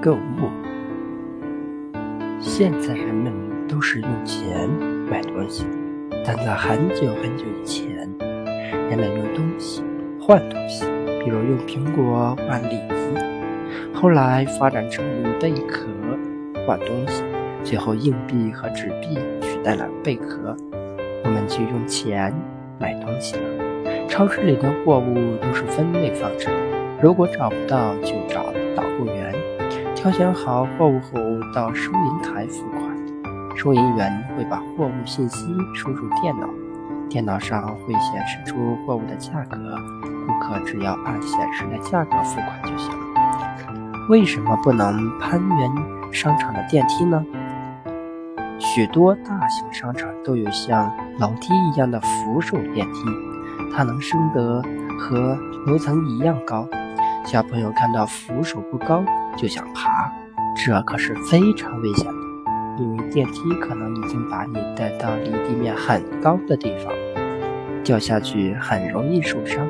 购物。现在人们都是用钱买东西，但在很久很久以前，人们用东西换东西，比如用苹果换梨。后来发展成用贝壳换东西，最后硬币和纸币取代了贝壳，我们就用钱买东西了。超市里的货物都是分类放置的，如果找不到就找导购员，挑选好货物后到收银台付款，收银员会把货物信息输入电脑，电脑上会显示出货物的价格，顾客只要按显示的价格付款就行。为什么不能攀援商场的电梯呢？许多大型商场都有像楼梯一样的扶手电梯。它能升得和楼层一样高，小朋友看到扶手不高就想爬，这可是非常危险的，因为电梯可能已经把你带到离地面很高的地方，掉下去很容易受伤。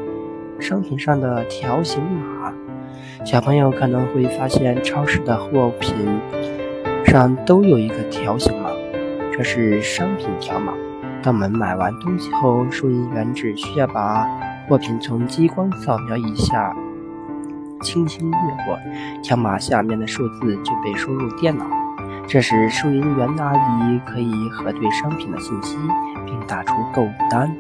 商品上的条形码，小朋友可能会发现超市的货品上都有一个条形码，这是商品条码。当我们买完东西后，收银员只需要把货品从激光扫描一下，轻轻越过条码下面的数字就被输入电脑。这时，收银员的阿姨可以核对商品的信息，并打出购物单。